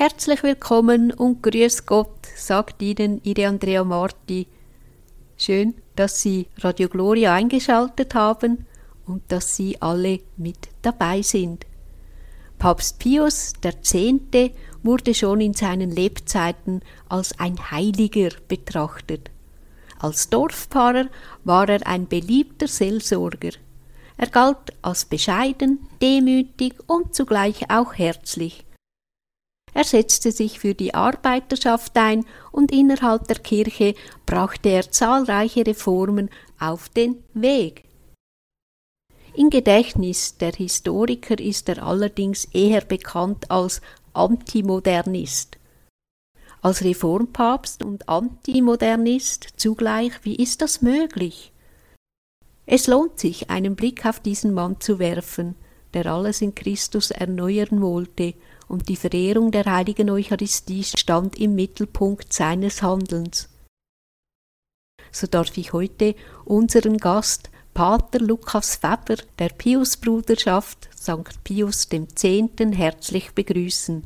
Herzlich willkommen und grüß Gott, sagt Ihnen Ihre Andrea Marti. Schön, dass Sie Radio Gloria eingeschaltet haben und dass Sie alle mit dabei sind. Papst Pius X. wurde schon in seinen Lebzeiten als ein Heiliger betrachtet. Als Dorfpfarrer war er ein beliebter Seelsorger. Er galt als bescheiden, demütig und zugleich auch herzlich. Er setzte sich für die Arbeiterschaft ein und innerhalb der Kirche brachte er zahlreiche Reformen auf den Weg. Im Gedächtnis der Historiker ist er allerdings eher bekannt als Antimodernist. Als Reformpapst und Antimodernist zugleich, wie ist das möglich? Es lohnt sich, einen Blick auf diesen Mann zu werfen, der alles in Christus erneuern wollte und die Verehrung der heiligen Eucharistie stand im Mittelpunkt seines Handelns. So darf ich heute unseren Gast Pater Lukas Weber der Piusbruderschaft St. Pius X. herzlich begrüßen.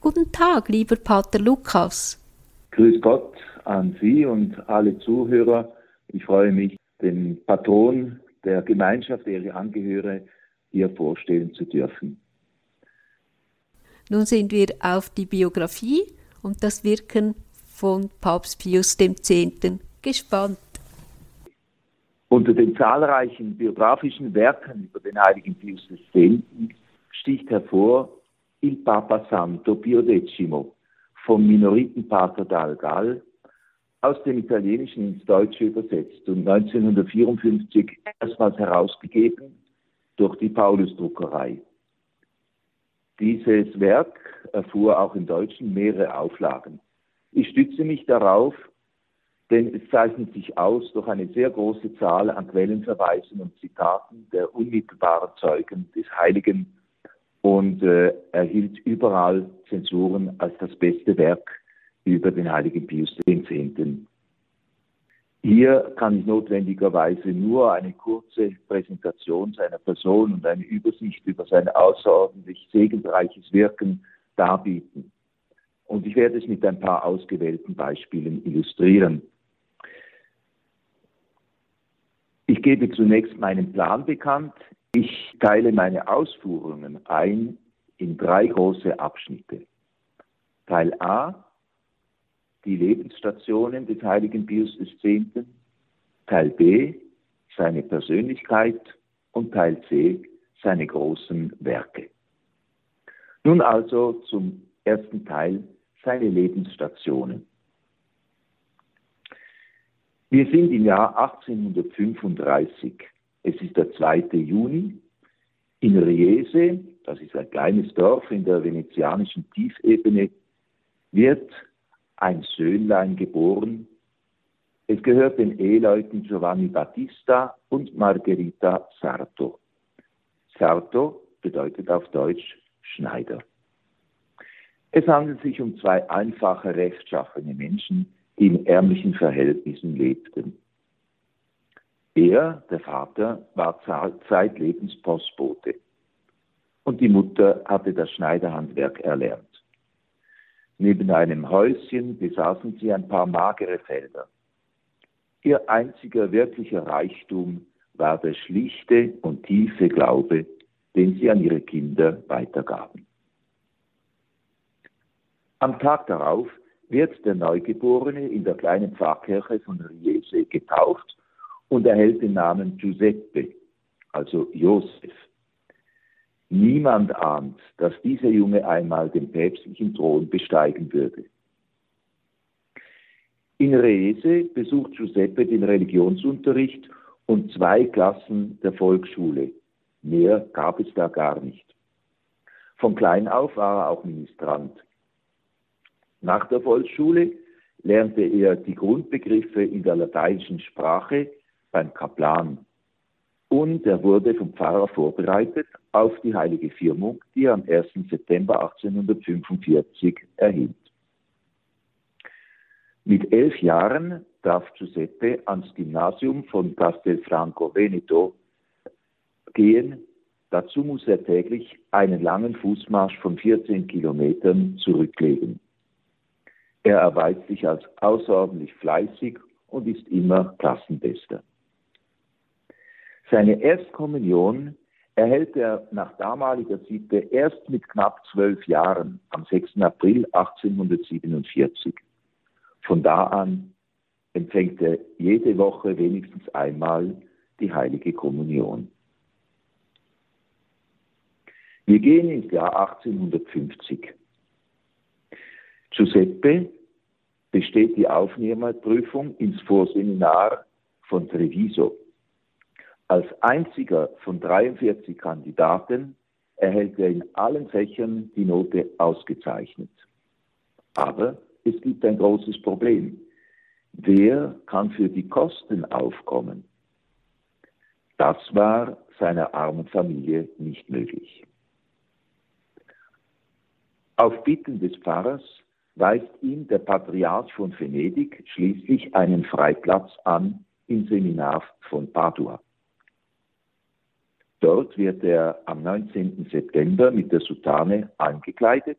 Guten Tag, lieber Pater Lukas. Grüß Gott an Sie und alle Zuhörer. Ich freue mich, den Patron der Gemeinschaft, der ich angehöre, hier vorstellen zu dürfen. Nun sind wir auf die Biografie und das Wirken von Papst Pius X. gespannt. Unter den zahlreichen biografischen Werken über den heiligen Pius X. sticht hervor Il Papa Santo Pio X vom Minoritenpater Dalgal aus dem Italienischen ins Deutsche übersetzt und 1954 erstmals herausgegeben durch die Paulusdruckerei. Dieses Werk erfuhr auch im Deutschen mehrere Auflagen. Ich stütze mich darauf, denn es zeichnet sich aus durch eine sehr große Zahl an Quellenverweisen und Zitaten der unmittelbaren Zeugen des Heiligen und äh, erhielt überall Zensuren als das beste Werk über den heiligen Pius X. Hier kann ich notwendigerweise nur eine kurze Präsentation seiner Person und eine Übersicht über sein außerordentlich segensreiches Wirken darbieten. Und ich werde es mit ein paar ausgewählten Beispielen illustrieren. Ich gebe zunächst meinen Plan bekannt. Ich teile meine Ausführungen ein in drei große Abschnitte. Teil A die Lebensstationen des heiligen Pius X., Teil B seine Persönlichkeit und Teil C seine großen Werke. Nun also zum ersten Teil seine Lebensstationen. Wir sind im Jahr 1835. Es ist der 2. Juni. In Riese, das ist ein kleines Dorf in der venezianischen Tiefebene, wird ein Söhnlein geboren. Es gehört den Eheleuten Giovanni Battista und Margherita Sarto. Sarto bedeutet auf Deutsch Schneider. Es handelt sich um zwei einfache, rechtschaffene Menschen, die in ärmlichen Verhältnissen lebten. Er, der Vater, war zeitlebens Postbote und die Mutter hatte das Schneiderhandwerk erlernt. Neben einem Häuschen besaßen sie ein paar magere Felder. Ihr einziger wirklicher Reichtum war der schlichte und tiefe Glaube, den sie an ihre Kinder weitergaben. Am Tag darauf wird der Neugeborene in der kleinen Pfarrkirche von Riese getauft und erhält den Namen Giuseppe, also Josef. Niemand ahnt, dass dieser Junge einmal den päpstlichen Thron besteigen würde. In Reese besucht Giuseppe den Religionsunterricht und zwei Klassen der Volksschule. Mehr gab es da gar nicht. Von klein auf war er auch Ministrant. Nach der Volksschule lernte er die Grundbegriffe in der lateinischen Sprache beim Kaplan und er wurde vom Pfarrer vorbereitet auf die heilige Firmung, die er am 1. September 1845 erhielt. Mit elf Jahren darf Giuseppe ans Gymnasium von Castelfranco Veneto gehen Dazu muss er täglich einen langen Fußmarsch von 14 Kilometern zurücklegen. Er erweist sich als außerordentlich fleißig und ist immer Klassenbester. Seine Erstkommunion erhält er nach damaliger Sitte erst mit knapp zwölf Jahren am 6. April 1847. Von da an empfängt er jede Woche wenigstens einmal die heilige Kommunion. Wir gehen ins Jahr 1850. Giuseppe besteht die Aufnehmerprüfung ins Vorseminar von Treviso. Als einziger von 43 Kandidaten erhält er in allen Fächern die Note ausgezeichnet. Aber es gibt ein großes Problem. Wer kann für die Kosten aufkommen? Das war seiner armen Familie nicht möglich. Auf Bitten des Pfarrers weist ihm der Patriarch von Venedig schließlich einen Freiplatz an im Seminar von Padua. Dort wird er am 19. September mit der Soutane angekleidet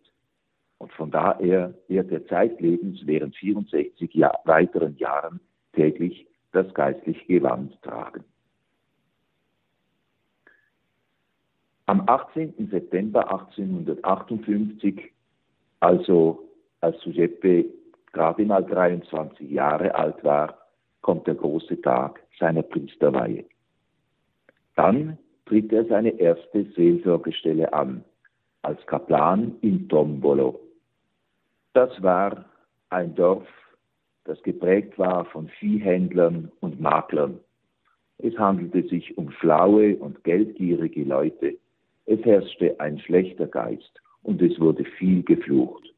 und von daher wird er zeitlebens während 64 Jahr, weiteren Jahren täglich das geistliche Gewand tragen. Am 18. September 1858, also als Giuseppe gerade mal 23 Jahre alt war, kommt der große Tag seiner Priesterweihe. Dann tritt er seine erste Seelsorgestelle an, als Kaplan in Tombolo. Das war ein Dorf, das geprägt war von Viehhändlern und Maklern. Es handelte sich um schlaue und geldgierige Leute. Es herrschte ein schlechter Geist und es wurde viel geflucht.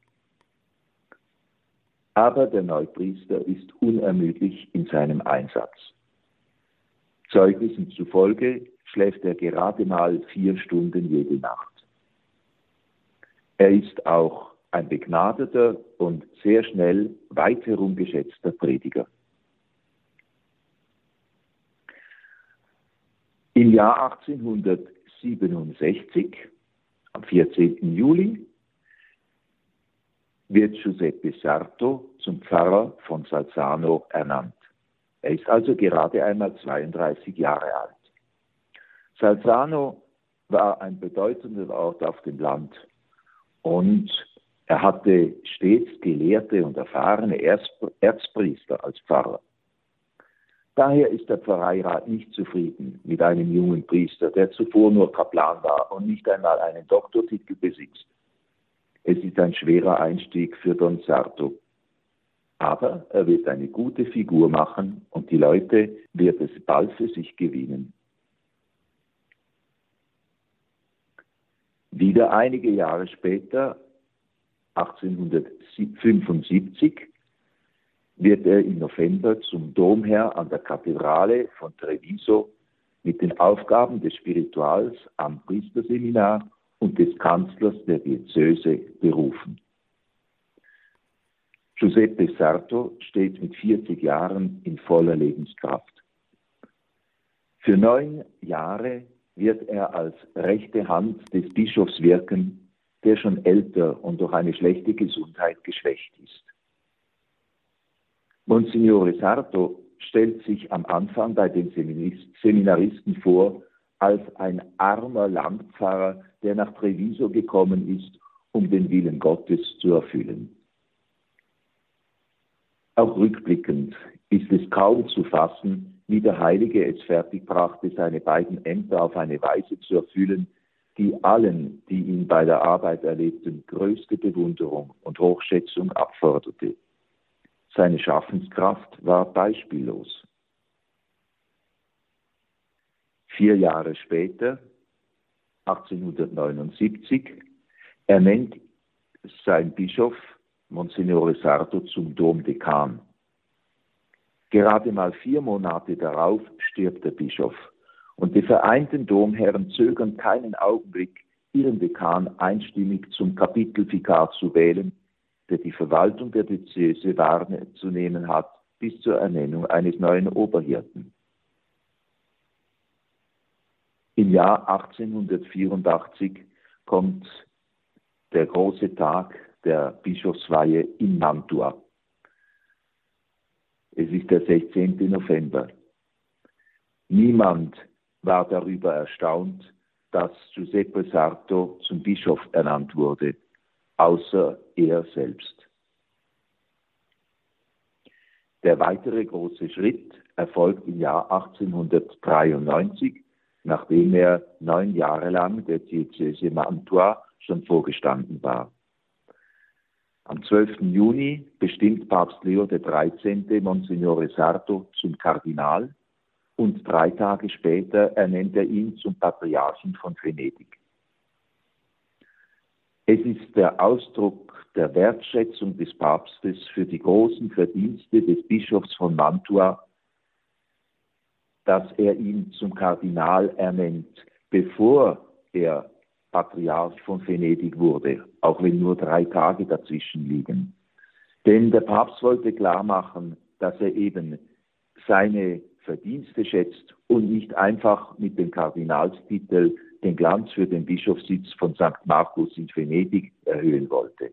Aber der Neupriester ist unermüdlich in seinem Einsatz. Zeugnissen zufolge schläft er gerade mal vier Stunden jede Nacht. Er ist auch ein begnadeter und sehr schnell weit herum geschätzter Prediger. Im Jahr 1867, am 14. Juli, wird Giuseppe Sarto zum Pfarrer von Salzano ernannt. Er ist also gerade einmal 32 Jahre alt. Salzano war ein bedeutender Ort auf dem Land und er hatte stets gelehrte und erfahrene Erzpriester als Pfarrer. Daher ist der Pfarreirat nicht zufrieden mit einem jungen Priester, der zuvor nur Kaplan war und nicht einmal einen Doktortitel besitzt. Es ist ein schwerer Einstieg für Don Sarto. Aber er wird eine gute Figur machen und die Leute wird es bald für sich gewinnen. Wieder einige Jahre später 1875 wird er im November zum Domherr an der Kathedrale von Treviso mit den Aufgaben des Spirituals am Priesterseminar und des Kanzlers der Diözese berufen. Giuseppe Sarto steht mit 40 Jahren in voller Lebenskraft. Für neun Jahre wird er als rechte Hand des Bischofs wirken der schon älter und durch eine schlechte Gesundheit geschwächt ist. Monsignore Sarto stellt sich am Anfang bei den Seminaristen vor als ein armer Landpfarrer, der nach Treviso gekommen ist, um den Willen Gottes zu erfüllen. Auch rückblickend ist es kaum zu fassen, wie der Heilige es fertigbrachte, seine beiden Ämter auf eine Weise zu erfüllen, die allen, die ihn bei der Arbeit erlebten, größte Bewunderung und Hochschätzung abforderte. Seine Schaffenskraft war beispiellos. Vier Jahre später, 1879, ernennt sein Bischof Monsignore Sarto zum Domdekan. Gerade mal vier Monate darauf stirbt der Bischof und die vereinten Domherren zögern keinen Augenblick, ihren Dekan einstimmig zum Kapitelvikar zu wählen, der die Verwaltung der Diözese wahrzunehmen hat bis zur Ernennung eines neuen Oberhirten. Im Jahr 1884 kommt der große Tag der Bischofsweihe in Mantua. Es ist der 16. November. Niemand war darüber erstaunt, dass Giuseppe Sarto zum Bischof ernannt wurde, außer er selbst. Der weitere große Schritt erfolgt im Jahr 1893, nachdem er neun Jahre lang der Diözese Mantua schon vorgestanden war. Am 12. Juni bestimmt Papst Leo XIII. Monsignore Sarto zum Kardinal und drei Tage später ernennt er ihn zum Patriarchen von Venedig. Es ist der Ausdruck der Wertschätzung des Papstes für die großen Verdienste des Bischofs von Mantua, dass er ihn zum Kardinal ernennt, bevor er Patriarch von Venedig wurde, auch wenn nur drei Tage dazwischen liegen. Denn der Papst wollte klar machen, dass er eben seine Verdienste schätzt und nicht einfach mit dem Kardinalstitel den Glanz für den Bischofssitz von St. Markus in Venedig erhöhen wollte.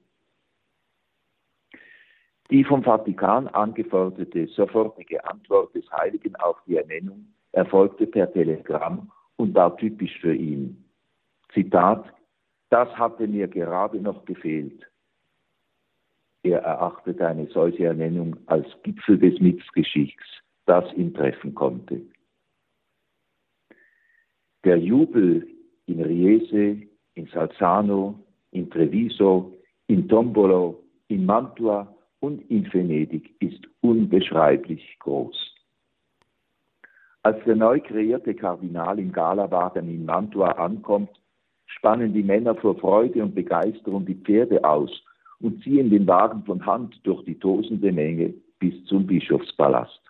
Die vom Vatikan angeforderte sofortige Antwort des Heiligen auf die Ernennung erfolgte per Telegramm und war typisch für ihn. Zitat, das hatte mir gerade noch gefehlt. Er erachtet eine solche Ernennung als Gipfel des Missgeschicks, das ihn treffen konnte. Der Jubel in Riese, in Salzano, in Treviso, in Tombolo, in Mantua und in Venedig ist unbeschreiblich groß. Als der neu kreierte Kardinal im Galawagen in Mantua ankommt, spannen die Männer vor Freude und Begeisterung die Pferde aus und ziehen den Wagen von Hand durch die tosende Menge bis zum Bischofspalast.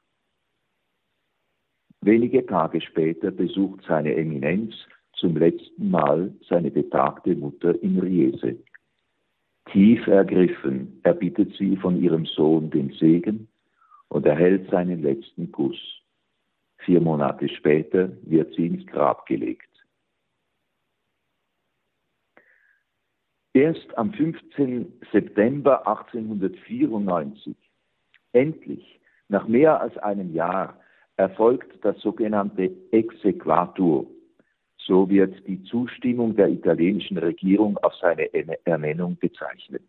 Wenige Tage später besucht seine Eminenz zum letzten Mal seine betagte Mutter in Riese. Tief ergriffen erbittet sie von ihrem Sohn den Segen und erhält seinen letzten Kuss. Vier Monate später wird sie ins Grab gelegt. Erst am 15. September 1894, endlich, nach mehr als einem Jahr, erfolgt das sogenannte Exequatur. So wird die Zustimmung der italienischen Regierung auf seine Ernennung bezeichnet.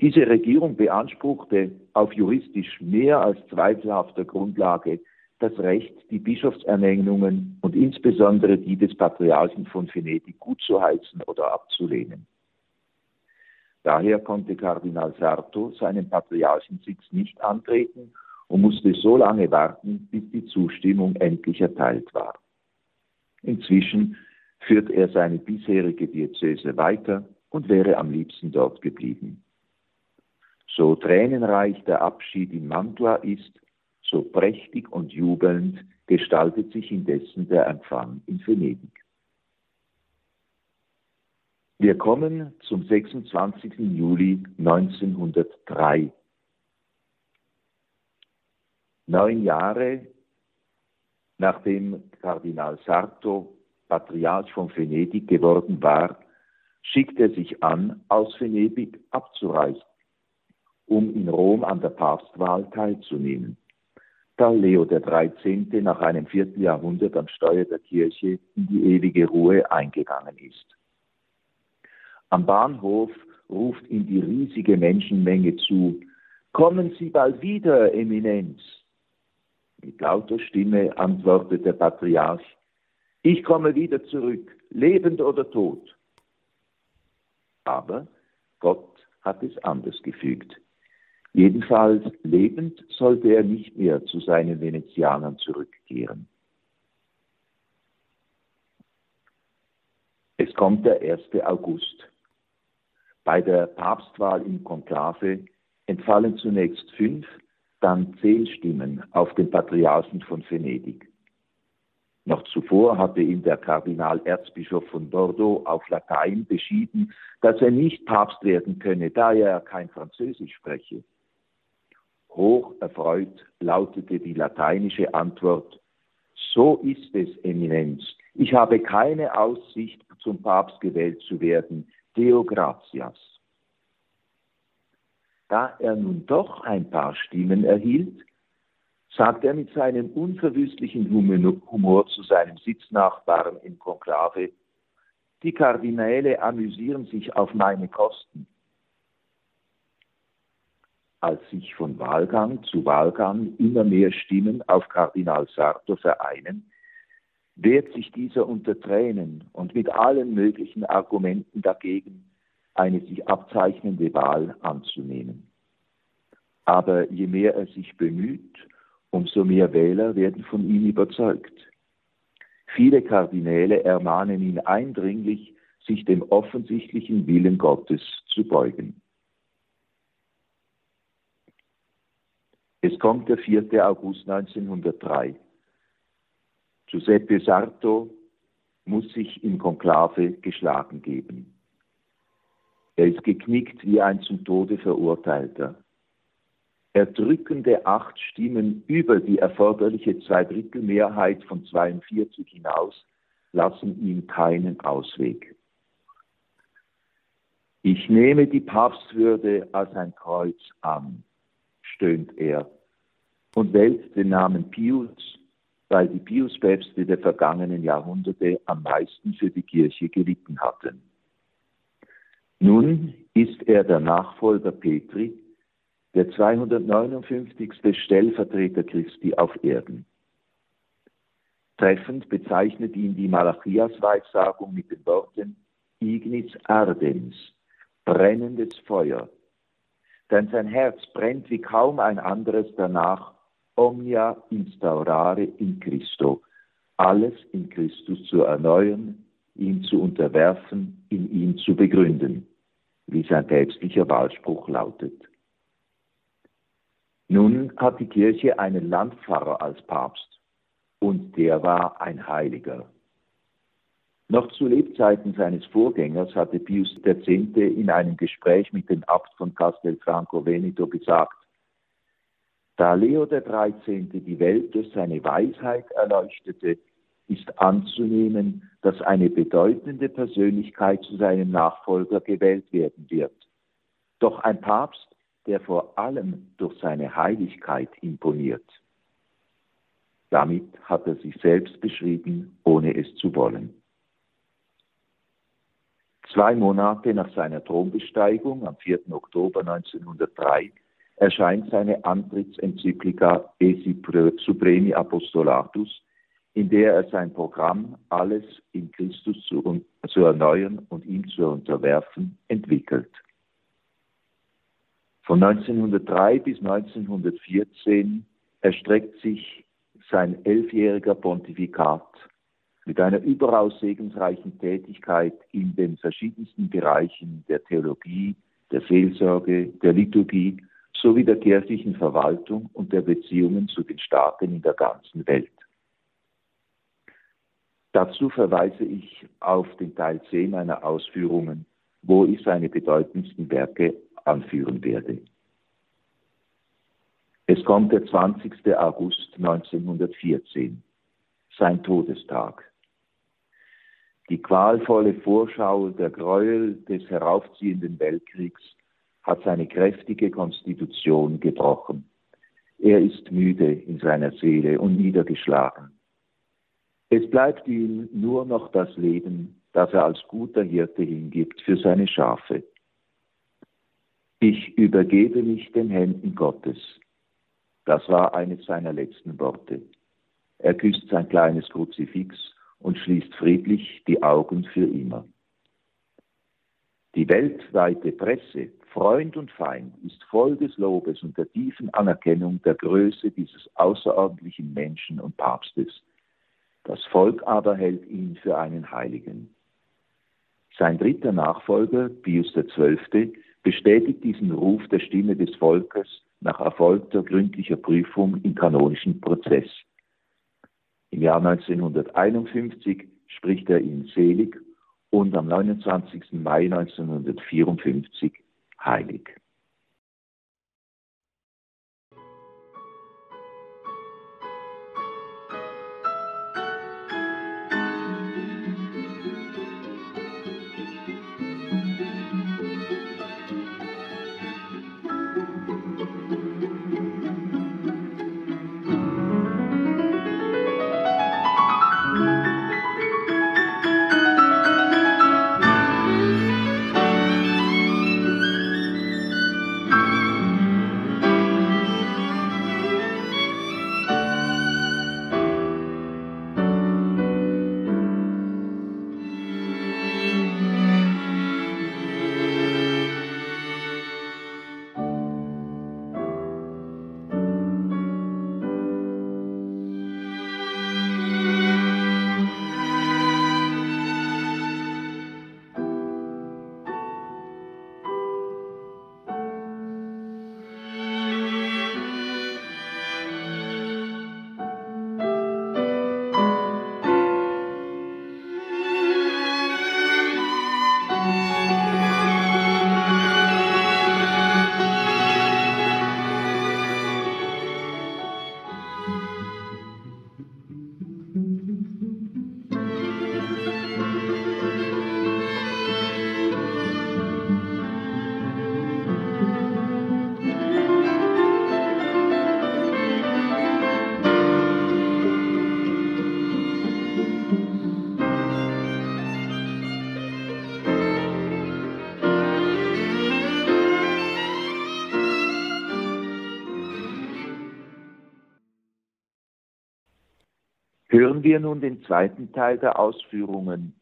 Diese Regierung beanspruchte auf juristisch mehr als zweifelhafter Grundlage das Recht, die Bischofsernennungen und insbesondere die des Patriarchen von Venedig gutzuheißen oder abzulehnen. Daher konnte Kardinal Sarto seinen Patriarchensitz nicht antreten und musste so lange warten, bis die Zustimmung endlich erteilt war. Inzwischen führt er seine bisherige Diözese weiter und wäre am liebsten dort geblieben. So tränenreich der Abschied in Mantua ist, so prächtig und jubelnd gestaltet sich indessen der Empfang in Venedig. Wir kommen zum 26. Juli 1903. Neun Jahre nachdem Kardinal Sarto Patriarch von Venedig geworden war, schickt er sich an, aus Venedig abzureisen, um in Rom an der Papstwahl teilzunehmen da Leo XIII. nach einem Vierteljahrhundert am Steuer der Kirche in die ewige Ruhe eingegangen ist. Am Bahnhof ruft ihm die riesige Menschenmenge zu, Kommen Sie bald wieder, Eminenz. Mit lauter Stimme antwortet der Patriarch, ich komme wieder zurück, lebend oder tot. Aber Gott hat es anders gefügt. Jedenfalls lebend sollte er nicht mehr zu seinen Venezianern zurückkehren. Es kommt der 1. August. Bei der Papstwahl im Konklave entfallen zunächst fünf, dann zehn Stimmen auf den Patriarchen von Venedig. Noch zuvor hatte ihm der Kardinal Erzbischof von Bordeaux auf Latein beschieden, dass er nicht Papst werden könne, da er kein Französisch spreche. Hoch erfreut lautete die lateinische Antwort, so ist es, Eminenz, Ich habe keine Aussicht, zum Papst gewählt zu werden. Deo gratias. Da er nun doch ein paar Stimmen erhielt, sagt er mit seinem unverwüstlichen Humor zu seinem Sitznachbarn im Konklave, die Kardinäle amüsieren sich auf meine Kosten. Als sich von Wahlgang zu Wahlgang immer mehr Stimmen auf Kardinal Sarto vereinen, wehrt sich dieser unter Tränen und mit allen möglichen Argumenten dagegen, eine sich abzeichnende Wahl anzunehmen. Aber je mehr er sich bemüht, umso mehr Wähler werden von ihm überzeugt. Viele Kardinäle ermahnen ihn eindringlich, sich dem offensichtlichen Willen Gottes zu beugen. Es kommt der 4. August 1903. Giuseppe Sarto muss sich im Konklave geschlagen geben. Er ist geknickt wie ein zum Tode verurteilter. Erdrückende acht Stimmen über die erforderliche Zweidrittelmehrheit von 42 hinaus lassen ihm keinen Ausweg. Ich nehme die Papstwürde als ein Kreuz an, stöhnt er und wählt den Namen Pius weil die Piuspäpste der vergangenen Jahrhunderte am meisten für die Kirche gelitten hatten. Nun ist er der Nachfolger Petri, der 259. Stellvertreter Christi auf Erden. Treffend bezeichnet ihn die Malachias-Weissagung mit den Worten Ignis ardens, brennendes Feuer. Denn sein Herz brennt wie kaum ein anderes danach, omnia instaurare in Christo, alles in Christus zu erneuern, ihn zu unterwerfen, in ihm zu begründen, wie sein päpstlicher Wahlspruch lautet. Nun hat die Kirche einen Landpfarrer als Papst und der war ein Heiliger. Noch zu Lebzeiten seines Vorgängers hatte Pius X. in einem Gespräch mit dem Abt von Castelfranco Veneto gesagt, da Leo XIII. die Welt durch seine Weisheit erleuchtete, ist anzunehmen, dass eine bedeutende Persönlichkeit zu seinem Nachfolger gewählt werden wird. Doch ein Papst, der vor allem durch seine Heiligkeit imponiert. Damit hat er sich selbst beschrieben, ohne es zu wollen. Zwei Monate nach seiner Thronbesteigung am 4. Oktober 1903 erscheint seine Antrittsenzyklika Esi Supremi Apostolatus, in der er sein Programm, alles in Christus zu, zu erneuern und ihm zu unterwerfen, entwickelt. Von 1903 bis 1914 erstreckt sich sein elfjähriger Pontifikat mit einer überaus segensreichen Tätigkeit in den verschiedensten Bereichen der Theologie, der Seelsorge, der Liturgie sowie der kirchlichen Verwaltung und der Beziehungen zu den Staaten in der ganzen Welt. Dazu verweise ich auf den Teil 10 meiner Ausführungen, wo ich seine bedeutendsten Werke anführen werde. Es kommt der 20. August 1914, sein Todestag. Die qualvolle Vorschau der Gräuel des heraufziehenden Weltkriegs hat seine kräftige Konstitution gebrochen. Er ist müde in seiner Seele und niedergeschlagen. Es bleibt ihm nur noch das Leben, das er als guter Hirte hingibt für seine Schafe. Ich übergebe mich den Händen Gottes. Das war eines seiner letzten Worte. Er küsst sein kleines Kruzifix und schließt friedlich die Augen für immer. Die weltweite Presse Freund und Feind ist voll des Lobes und der tiefen Anerkennung der Größe dieses außerordentlichen Menschen und Papstes. Das Volk aber hält ihn für einen Heiligen. Sein dritter Nachfolger, Pius XII., bestätigt diesen Ruf der Stimme des Volkes nach erfolgter gründlicher Prüfung im kanonischen Prozess. Im Jahr 1951 spricht er ihn selig und am 29. Mai 1954 heilig. Wir nun den zweiten Teil der Ausführungen,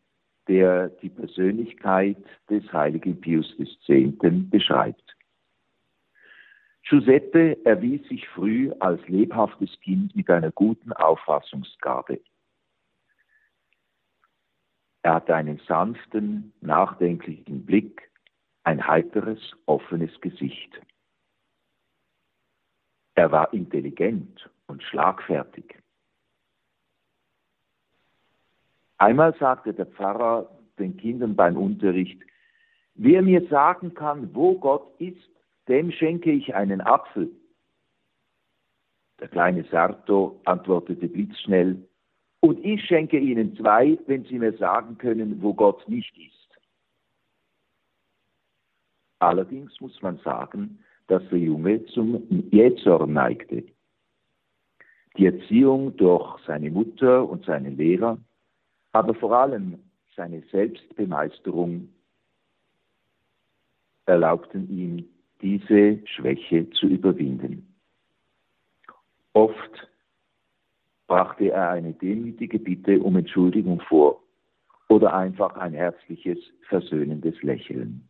der die Persönlichkeit des heiligen Pius X. beschreibt. Giuseppe erwies sich früh als lebhaftes Kind mit einer guten Auffassungsgabe. Er hatte einen sanften, nachdenklichen Blick, ein heiteres, offenes Gesicht. Er war intelligent und schlagfertig. Einmal sagte der Pfarrer den Kindern beim Unterricht, wer mir sagen kann, wo Gott ist, dem schenke ich einen Apfel. Der kleine Sarto antwortete blitzschnell, und ich schenke Ihnen zwei, wenn Sie mir sagen können, wo Gott nicht ist. Allerdings muss man sagen, dass der Junge zum Jähzorn neigte. Die Erziehung durch seine Mutter und seine Lehrer, aber vor allem seine Selbstbemeisterung erlaubten ihm, diese Schwäche zu überwinden. Oft brachte er eine demütige Bitte um Entschuldigung vor oder einfach ein herzliches, versöhnendes Lächeln.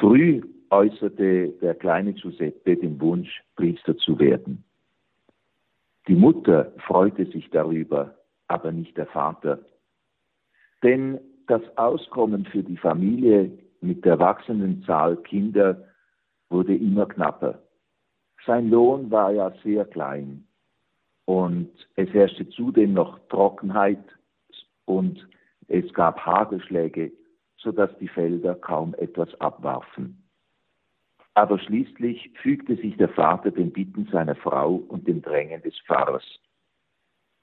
Früh äußerte der kleine Giuseppe den Wunsch, Priester zu werden. Die Mutter freute sich darüber, aber nicht der Vater. Denn das Auskommen für die Familie mit der wachsenden Zahl Kinder wurde immer knapper. Sein Lohn war ja sehr klein und es herrschte zudem noch Trockenheit und es gab Hagelschläge, sodass die Felder kaum etwas abwarfen. Aber schließlich fügte sich der Vater den Bitten seiner Frau und dem Drängen des Pfarrers.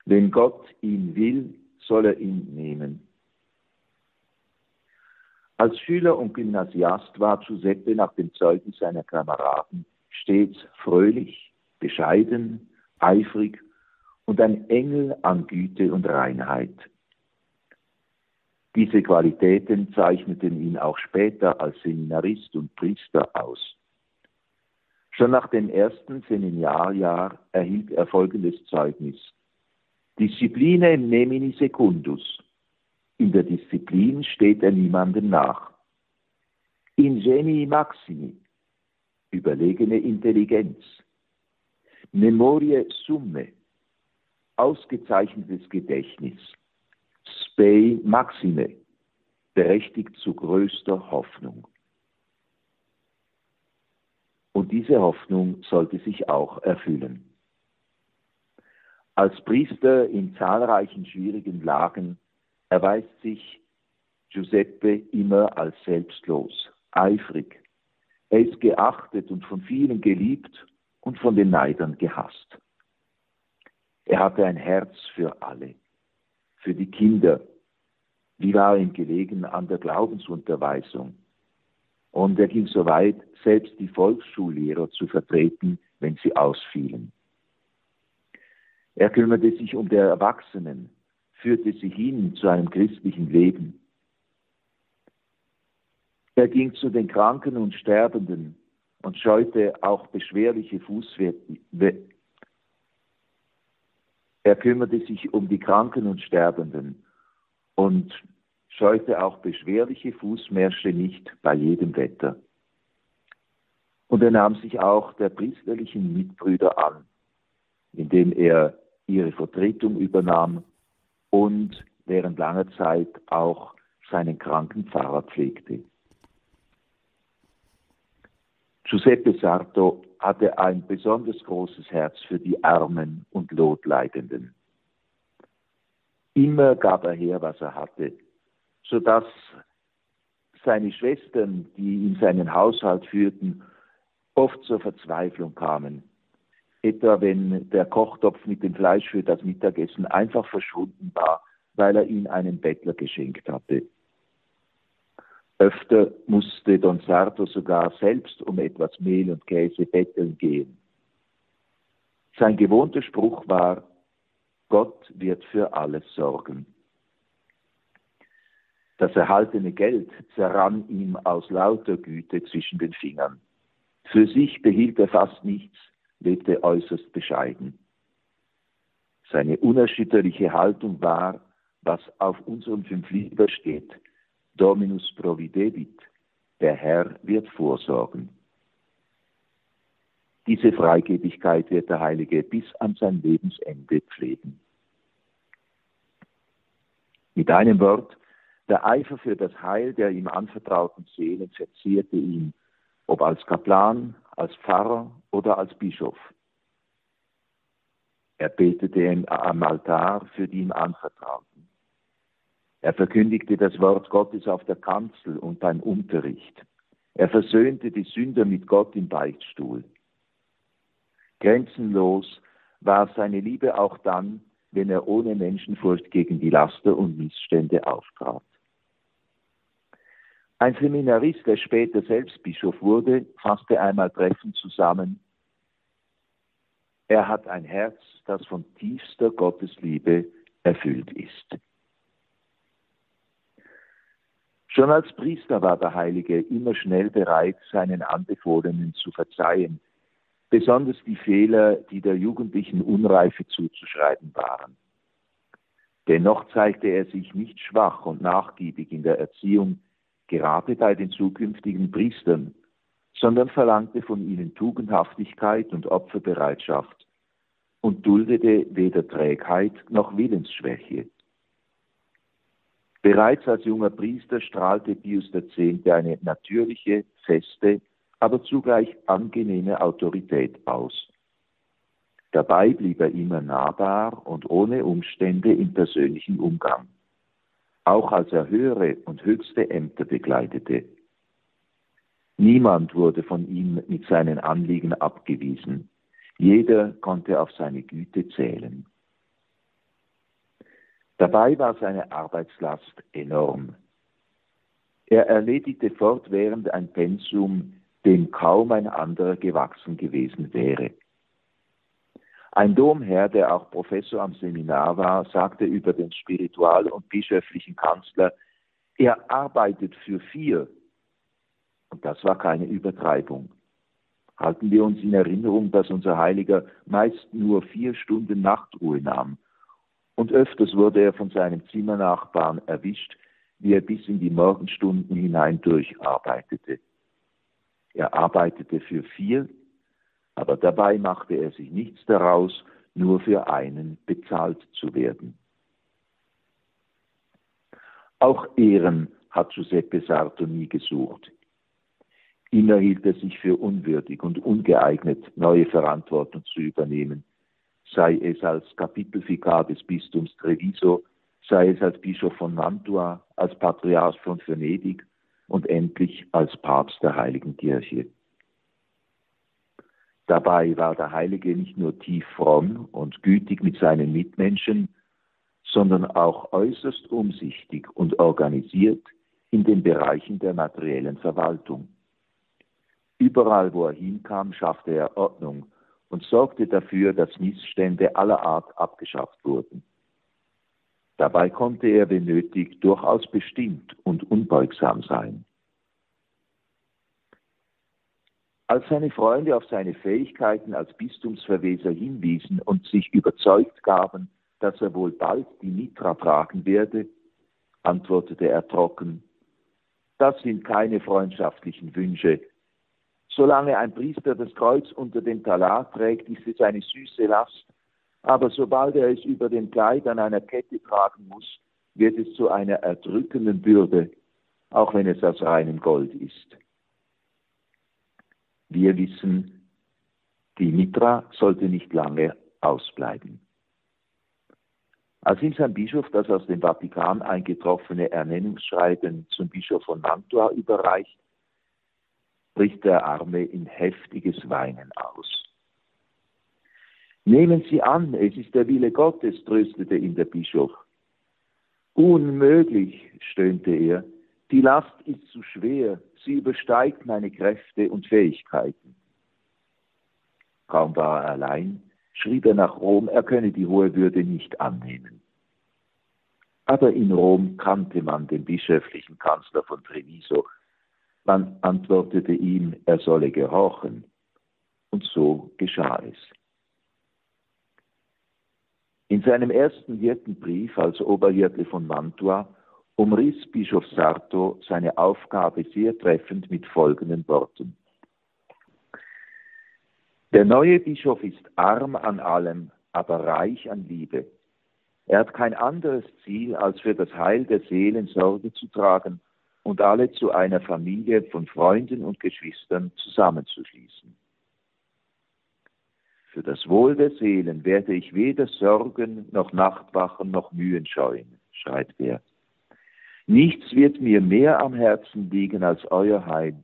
Wenn Gott ihn will, soll er ihn nehmen. Als Schüler und Gymnasiast war Giuseppe nach dem Zeugnis seiner Kameraden stets fröhlich, bescheiden, eifrig und ein Engel an Güte und Reinheit. Diese Qualitäten zeichneten ihn auch später als Seminarist und Priester aus. Schon nach dem ersten Seminarjahr erhielt er folgendes Zeugnis. Discipline nemini secundus, in der Disziplin steht er niemandem nach. Ingenii maximi, überlegene Intelligenz. Memorie summe, ausgezeichnetes Gedächtnis. Spei maxime, berechtigt zu größter Hoffnung. Und diese Hoffnung sollte sich auch erfüllen. Als Priester in zahlreichen schwierigen Lagen erweist sich Giuseppe immer als selbstlos, eifrig. Er ist geachtet und von vielen geliebt und von den Neidern gehasst. Er hatte ein Herz für alle, für die Kinder. Wie war ihm gelegen an der Glaubensunterweisung? Und er ging so weit, selbst die Volksschullehrer zu vertreten, wenn sie ausfielen. Er kümmerte sich um die Erwachsenen, führte sie hin zu einem christlichen Leben. Er ging zu den Kranken und Sterbenden und scheute auch beschwerliche Fußwerte. Er kümmerte sich um die Kranken und Sterbenden und scheute auch beschwerliche Fußmärsche nicht bei jedem Wetter. Und er nahm sich auch der priesterlichen Mitbrüder an, indem er ihre Vertretung übernahm und während langer Zeit auch seinen kranken Pfarrer pflegte. Giuseppe Sarto hatte ein besonders großes Herz für die Armen und Notleidenden. Immer gab er her, was er hatte, sodass seine Schwestern, die ihm seinen Haushalt führten, oft zur Verzweiflung kamen etwa wenn der Kochtopf mit dem Fleisch für das Mittagessen einfach verschwunden war, weil er ihn einem Bettler geschenkt hatte. Öfter musste Don Sarto sogar selbst um etwas Mehl und Käse betteln gehen. Sein gewohnter Spruch war, Gott wird für alles sorgen. Das erhaltene Geld zerrann ihm aus lauter Güte zwischen den Fingern. Für sich behielt er fast nichts, lebte äußerst bescheiden. Seine unerschütterliche Haltung war, was auf unserem fünf Lieber steht, Dominus providebit, der Herr wird vorsorgen. Diese Freigebigkeit wird der Heilige bis an sein Lebensende pflegen. Mit einem Wort, der Eifer für das Heil der ihm anvertrauten Seelen verzierte ihn, ob als Kaplan, als Pfarrer oder als Bischof. Er betete am Altar für die ihm anvertrauten. Er verkündigte das Wort Gottes auf der Kanzel und beim Unterricht. Er versöhnte die Sünder mit Gott im Beichtstuhl. Grenzenlos war seine Liebe auch dann, wenn er ohne Menschenfurcht gegen die Laster und Missstände auftrat. Ein Seminarist, der später selbst Bischof wurde, fasste einmal treffend zusammen, er hat ein Herz, das von tiefster Gottesliebe erfüllt ist. Schon als Priester war der Heilige immer schnell bereit, seinen Anbefohlenen zu verzeihen, besonders die Fehler, die der jugendlichen Unreife zuzuschreiben waren. Dennoch zeigte er sich nicht schwach und nachgiebig in der Erziehung, gerade bei den zukünftigen Priestern, sondern verlangte von ihnen Tugendhaftigkeit und Opferbereitschaft und duldete weder Trägheit noch Willensschwäche. Bereits als junger Priester strahlte Pius X. eine natürliche, feste, aber zugleich angenehme Autorität aus. Dabei blieb er immer nahbar und ohne Umstände im persönlichen Umgang, auch als er höhere und höchste Ämter begleitete. Niemand wurde von ihm mit seinen Anliegen abgewiesen. Jeder konnte auf seine Güte zählen. Dabei war seine Arbeitslast enorm. Er erledigte fortwährend ein Pensum, dem kaum ein anderer gewachsen gewesen wäre. Ein Domherr, der auch Professor am Seminar war, sagte über den spiritual- und bischöflichen Kanzler, er arbeitet für vier. Und das war keine Übertreibung. Halten wir uns in Erinnerung, dass unser Heiliger meist nur vier Stunden Nachtruhe nahm. Und öfters wurde er von seinem Zimmernachbarn erwischt, wie er bis in die Morgenstunden hinein durcharbeitete. Er arbeitete für vier, aber dabei machte er sich nichts daraus, nur für einen bezahlt zu werden. Auch Ehren hat Giuseppe Sarto nie gesucht. Immer hielt er sich für unwürdig und ungeeignet, neue Verantwortung zu übernehmen, sei es als Kapitelvikar des Bistums Treviso, sei es als Bischof von Mantua, als Patriarch von Venedig und endlich als Papst der Heiligen Kirche. Dabei war der Heilige nicht nur tief fromm und gütig mit seinen Mitmenschen, sondern auch äußerst umsichtig und organisiert in den Bereichen der materiellen Verwaltung. Überall, wo er hinkam, schaffte er Ordnung und sorgte dafür, dass Missstände aller Art abgeschafft wurden. Dabei konnte er, wenn nötig, durchaus bestimmt und unbeugsam sein. Als seine Freunde auf seine Fähigkeiten als Bistumsverweser hinwiesen und sich überzeugt gaben, dass er wohl bald die Mitra tragen werde, antwortete er trocken, das sind keine freundschaftlichen Wünsche. Solange ein Priester das Kreuz unter dem Talar trägt, ist es eine süße Last, aber sobald er es über dem Kleid an einer Kette tragen muss, wird es zu einer erdrückenden Bürde, auch wenn es aus reinem Gold ist. Wir wissen, die Mitra sollte nicht lange ausbleiben. Als ihm sein Bischof das aus dem Vatikan eingetroffene Ernennungsschreiben zum Bischof von Mantua überreicht, bricht der Arme in heftiges Weinen aus. Nehmen Sie an, es ist der Wille Gottes, tröstete ihn der Bischof. Unmöglich, stöhnte er, die Last ist zu schwer, sie übersteigt meine Kräfte und Fähigkeiten. Kaum war er allein, schrieb er nach Rom, er könne die hohe Würde nicht annehmen. Aber in Rom kannte man den bischöflichen Kanzler von Treviso. Man antwortete ihm, er solle gehorchen. Und so geschah es. In seinem ersten Hirtenbrief als Oberhirte von Mantua umriss Bischof Sarto seine Aufgabe sehr treffend mit folgenden Worten. Der neue Bischof ist arm an allem, aber reich an Liebe. Er hat kein anderes Ziel, als für das Heil der Seelen Sorge zu tragen und alle zu einer Familie von Freunden und Geschwistern zusammenzuschließen. Für das Wohl der Seelen werde ich weder Sorgen noch Nachtwachen noch Mühen scheuen, schreibt er. Nichts wird mir mehr am Herzen liegen als euer Heil.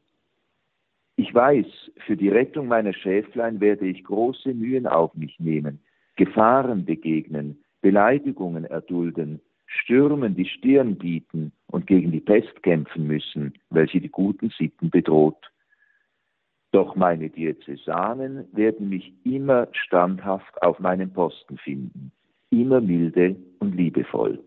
Ich weiß, für die Rettung meiner Schäflein werde ich große Mühen auf mich nehmen, Gefahren begegnen, Beleidigungen erdulden, Stürmen die Stirn bieten und gegen die Pest kämpfen müssen, welche die guten Sitten bedroht. Doch meine Diözesanen werden mich immer standhaft auf meinem Posten finden, immer milde und liebevoll.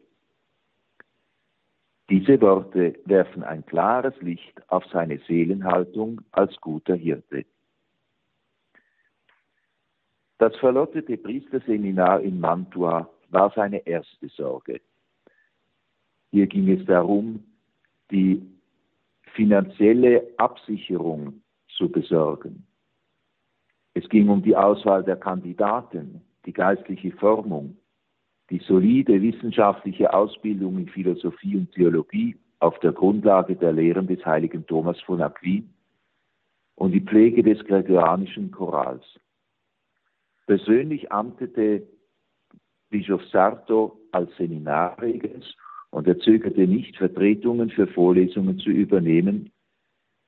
Diese Worte werfen ein klares Licht auf seine Seelenhaltung als guter Hirte. Das verlottete Priesterseminar in Mantua war seine erste Sorge. Hier ging es darum, die finanzielle Absicherung zu besorgen. Es ging um die Auswahl der Kandidaten, die geistliche Formung, die solide wissenschaftliche Ausbildung in Philosophie und Theologie auf der Grundlage der Lehren des heiligen Thomas von Aquin und die Pflege des gregorianischen Chorals. Persönlich amtete Bischof Sarto als Seminarregens und er zögerte nicht, Vertretungen für Vorlesungen zu übernehmen,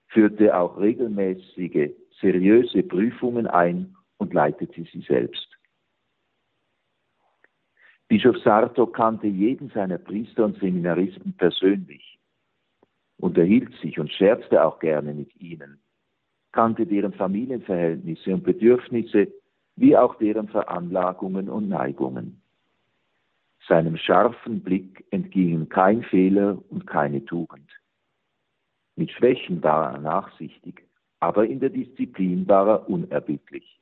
führte auch regelmäßige, seriöse Prüfungen ein und leitete sie selbst. Bischof Sarto kannte jeden seiner Priester und Seminaristen persönlich, unterhielt sich und scherzte auch gerne mit ihnen, kannte deren Familienverhältnisse und Bedürfnisse wie auch deren Veranlagungen und Neigungen. Seinem scharfen Blick entgingen kein Fehler und keine Tugend. Mit Schwächen war er nachsichtig, aber in der Disziplin war er unerbittlich.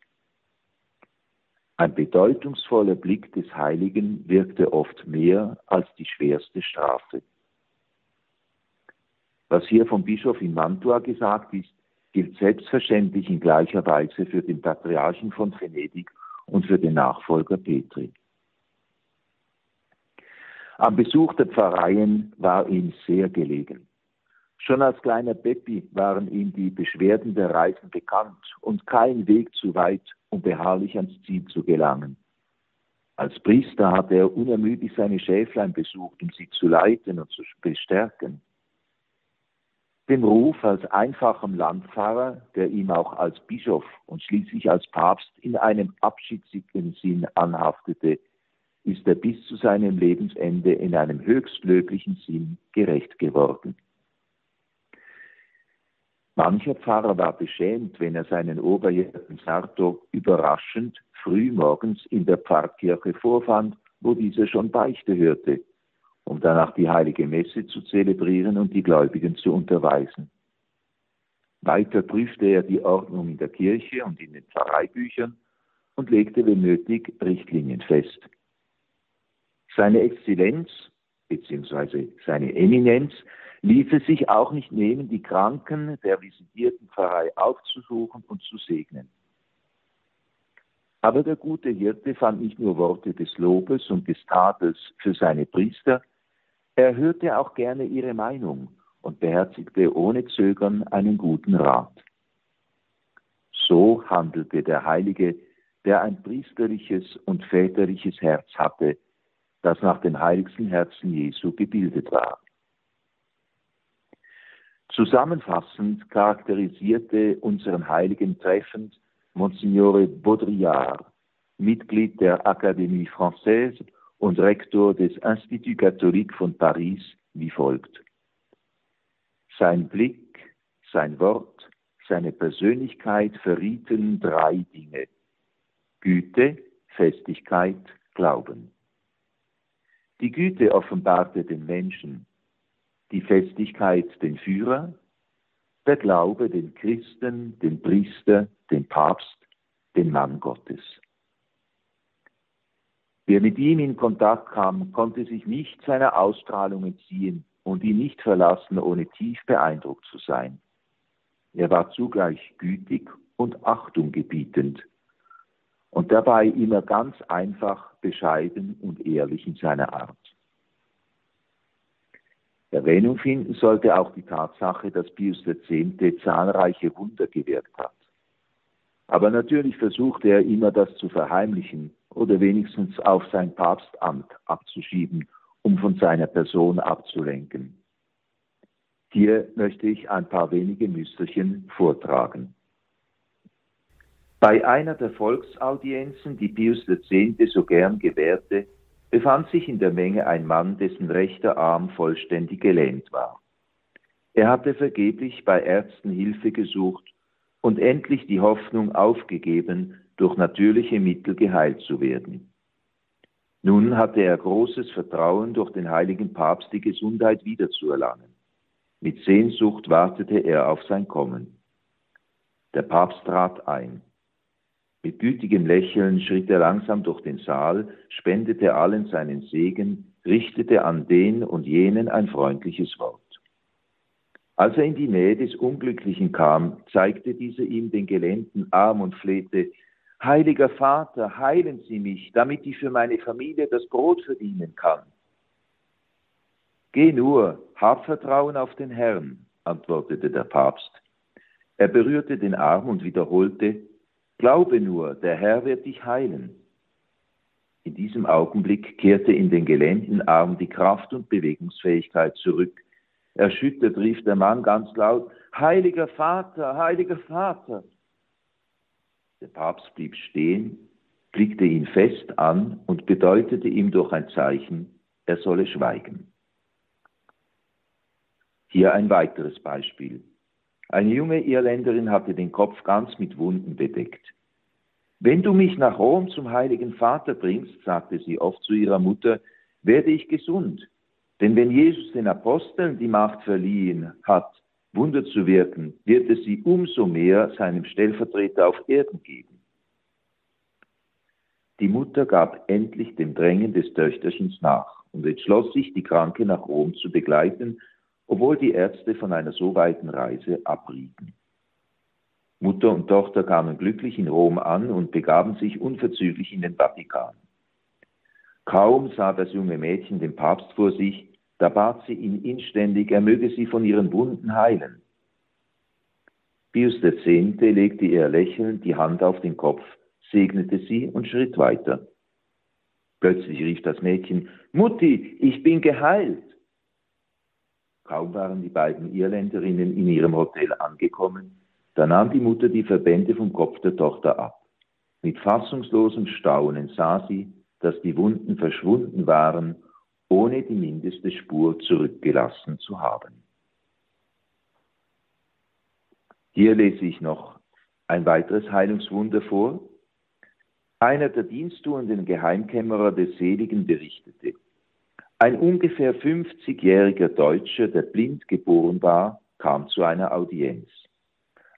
Ein bedeutungsvoller Blick des Heiligen wirkte oft mehr als die schwerste Strafe. Was hier vom Bischof in Mantua gesagt ist, gilt selbstverständlich in gleicher Weise für den Patriarchen von Venedig und für den Nachfolger Petri. Am Besuch der Pfarreien war ihm sehr gelegen. Schon als kleiner Beppi waren ihm die Beschwerden der Reisen bekannt und kein Weg zu weit, um beharrlich ans Ziel zu gelangen. Als Priester hatte er unermüdlich seine Schäflein besucht, um sie zu leiten und zu bestärken. Dem Ruf als einfachem Landpfarrer, der ihm auch als Bischof und schließlich als Papst in einem abschiedsigen Sinn anhaftete, ist er bis zu seinem Lebensende in einem höchst löblichen Sinn gerecht geworden. Mancher Pfarrer war beschämt, wenn er seinen Oberhirten Sarto überraschend früh morgens in der Pfarrkirche vorfand, wo dieser schon Beichte hörte, um danach die heilige Messe zu zelebrieren und die Gläubigen zu unterweisen. Weiter prüfte er die Ordnung in der Kirche und in den Pfarreibüchern und legte, wenn nötig, Richtlinien fest. Seine Exzellenz bzw. seine Eminenz ließ es sich auch nicht nehmen, die Kranken der visitierten Pfarrei aufzusuchen und zu segnen. Aber der gute Hirte fand nicht nur Worte des Lobes und des Tadels für seine Priester, er hörte auch gerne ihre Meinung und beherzigte ohne Zögern einen guten Rat. So handelte der Heilige, der ein priesterliches und väterliches Herz hatte, das nach dem heiligsten Herzen Jesu gebildet war. Zusammenfassend charakterisierte unseren Heiligen treffend Monsignore Baudrillard, Mitglied der Académie Française und Rektor des Institut Catholique von Paris, wie folgt. Sein Blick, sein Wort, seine Persönlichkeit verrieten drei Dinge. Güte, Festigkeit, Glauben. Die Güte offenbarte den Menschen, die Festigkeit den Führer, der Glaube den Christen, den Priester, den Papst, den Mann Gottes. Wer mit ihm in Kontakt kam, konnte sich nicht seiner Ausstrahlung entziehen und ihn nicht verlassen, ohne tief beeindruckt zu sein. Er war zugleich gütig und achtunggebietend und dabei immer ganz einfach, bescheiden und ehrlich in seiner Art. Erwähnung finden sollte auch die Tatsache, dass Pius X. zahlreiche Wunder gewirkt hat. Aber natürlich versuchte er immer das zu verheimlichen oder wenigstens auf sein Papstamt abzuschieben, um von seiner Person abzulenken. Hier möchte ich ein paar wenige Müsterchen vortragen. Bei einer der Volksaudienzen, die Pius X. so gern gewährte, befand sich in der Menge ein Mann, dessen rechter Arm vollständig gelähmt war. Er hatte vergeblich bei Ärzten Hilfe gesucht und endlich die Hoffnung aufgegeben, durch natürliche Mittel geheilt zu werden. Nun hatte er großes Vertrauen, durch den heiligen Papst die Gesundheit wiederzuerlangen. Mit Sehnsucht wartete er auf sein Kommen. Der Papst trat ein. Mit gütigem Lächeln schritt er langsam durch den Saal, spendete allen seinen Segen, richtete an den und jenen ein freundliches Wort. Als er in die Nähe des Unglücklichen kam, zeigte dieser ihm den gelähmten Arm und flehte, Heiliger Vater, heilen Sie mich, damit ich für meine Familie das Brot verdienen kann. Geh nur, hab Vertrauen auf den Herrn, antwortete der Papst. Er berührte den Arm und wiederholte, Glaube nur, der Herr wird dich heilen. In diesem Augenblick kehrte in den gelähmten Arm die Kraft und Bewegungsfähigkeit zurück. Erschüttert rief der Mann ganz laut, Heiliger Vater, heiliger Vater. Der Papst blieb stehen, blickte ihn fest an und bedeutete ihm durch ein Zeichen, er solle schweigen. Hier ein weiteres Beispiel. Eine junge Irländerin hatte den Kopf ganz mit Wunden bedeckt. Wenn du mich nach Rom zum heiligen Vater bringst, sagte sie oft zu ihrer Mutter, werde ich gesund. Denn wenn Jesus den Aposteln die Macht verliehen hat, Wunder zu wirken, wird es sie umso mehr seinem Stellvertreter auf Erden geben. Die Mutter gab endlich dem Drängen des Töchterchens nach und entschloss sich, die Kranke nach Rom zu begleiten obwohl die Ärzte von einer so weiten Reise abrieten. Mutter und Tochter kamen glücklich in Rom an und begaben sich unverzüglich in den Vatikan. Kaum sah das junge Mädchen den Papst vor sich, da bat sie ihn inständig, er möge sie von ihren Wunden heilen. Pius X. legte ihr lächelnd die Hand auf den Kopf, segnete sie und schritt weiter. Plötzlich rief das Mädchen, Mutti, ich bin geheilt. Kaum waren die beiden Irländerinnen in ihrem Hotel angekommen, da nahm die Mutter die Verbände vom Kopf der Tochter ab. Mit fassungslosem Staunen sah sie, dass die Wunden verschwunden waren, ohne die mindeste Spur zurückgelassen zu haben. Hier lese ich noch ein weiteres Heilungswunder vor. Einer der diensttuenden Geheimkämmerer des Seligen berichtete, ein ungefähr 50-jähriger Deutscher, der blind geboren war, kam zu einer Audienz.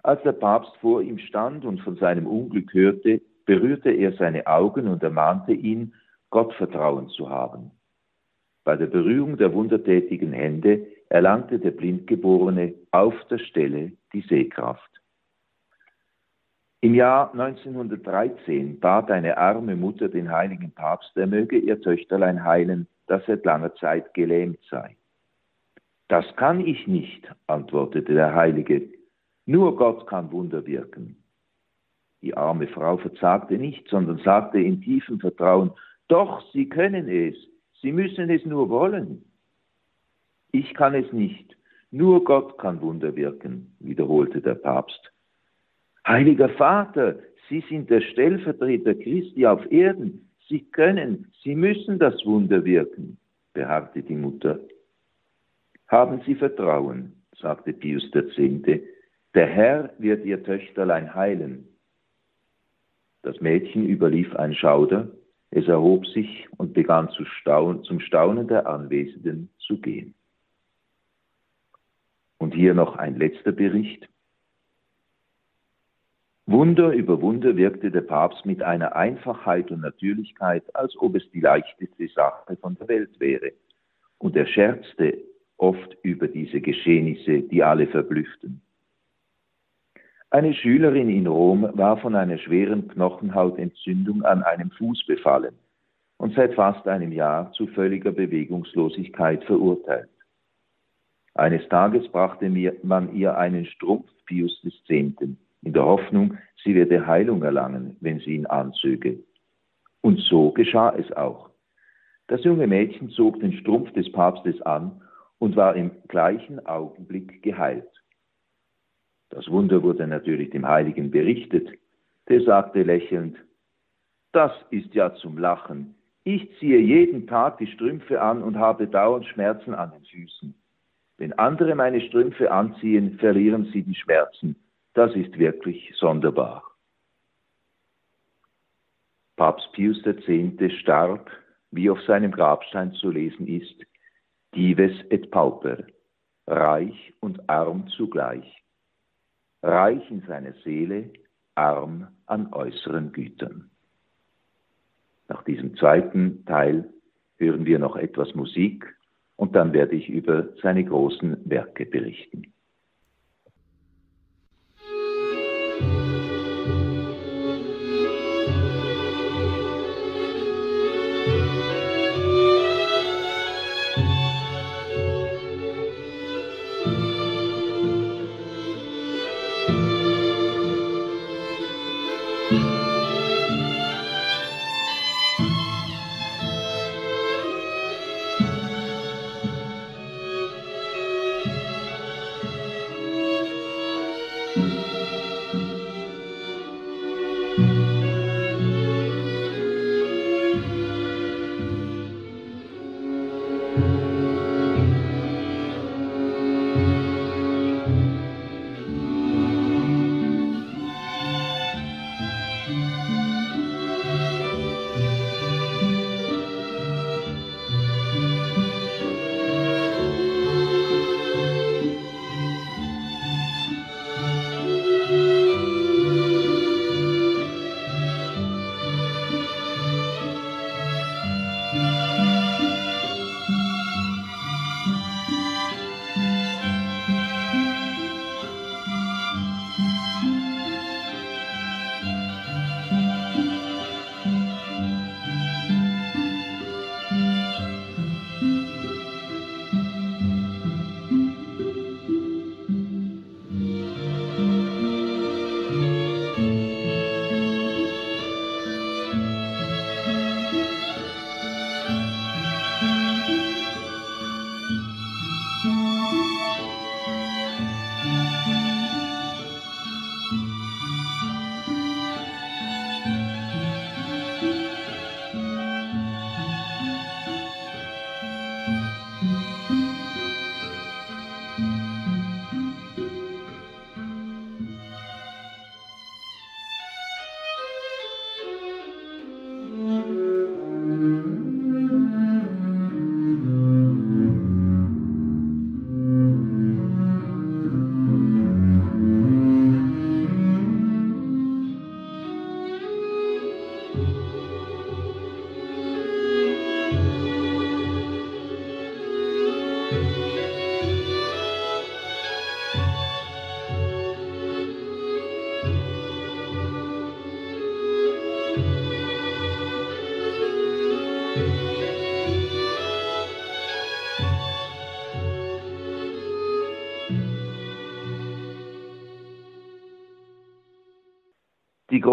Als der Papst vor ihm stand und von seinem Unglück hörte, berührte er seine Augen und ermahnte ihn, Gottvertrauen zu haben. Bei der Berührung der wundertätigen Hände erlangte der Blindgeborene auf der Stelle die Sehkraft. Im Jahr 1913 bat eine arme Mutter den heiligen Papst, er möge ihr Töchterlein heilen, das seit langer Zeit gelähmt sei. Das kann ich nicht, antwortete der Heilige, nur Gott kann Wunder wirken. Die arme Frau verzagte nicht, sondern sagte in tiefem Vertrauen, doch, Sie können es, Sie müssen es nur wollen. Ich kann es nicht, nur Gott kann Wunder wirken, wiederholte der Papst. Heiliger Vater, Sie sind der Stellvertreter Christi auf Erden. Sie können, Sie müssen das Wunder wirken, beharrte die Mutter. Haben Sie Vertrauen, sagte Pius X. Der Herr wird Ihr Töchterlein heilen. Das Mädchen überlief ein Schauder, es erhob sich und begann zu staunen, zum Staunen der Anwesenden zu gehen. Und hier noch ein letzter Bericht. Wunder über Wunder wirkte der Papst mit einer Einfachheit und Natürlichkeit, als ob es die leichteste Sache von der Welt wäre. Und er scherzte oft über diese Geschehnisse, die alle verblüfften. Eine Schülerin in Rom war von einer schweren Knochenhautentzündung an einem Fuß befallen und seit fast einem Jahr zu völliger Bewegungslosigkeit verurteilt. Eines Tages brachte man ihr einen Strumpf Pius X in der Hoffnung, sie werde Heilung erlangen, wenn sie ihn anzöge. Und so geschah es auch. Das junge Mädchen zog den Strumpf des Papstes an und war im gleichen Augenblick geheilt. Das Wunder wurde natürlich dem Heiligen berichtet. Der sagte lächelnd, das ist ja zum Lachen. Ich ziehe jeden Tag die Strümpfe an und habe dauernd Schmerzen an den Füßen. Wenn andere meine Strümpfe anziehen, verlieren sie die Schmerzen. Das ist wirklich sonderbar. Papst Pius X. starb, wie auf seinem Grabstein zu lesen ist, dives et pauper, reich und arm zugleich, reich in seiner Seele, arm an äußeren Gütern. Nach diesem zweiten Teil hören wir noch etwas Musik und dann werde ich über seine großen Werke berichten.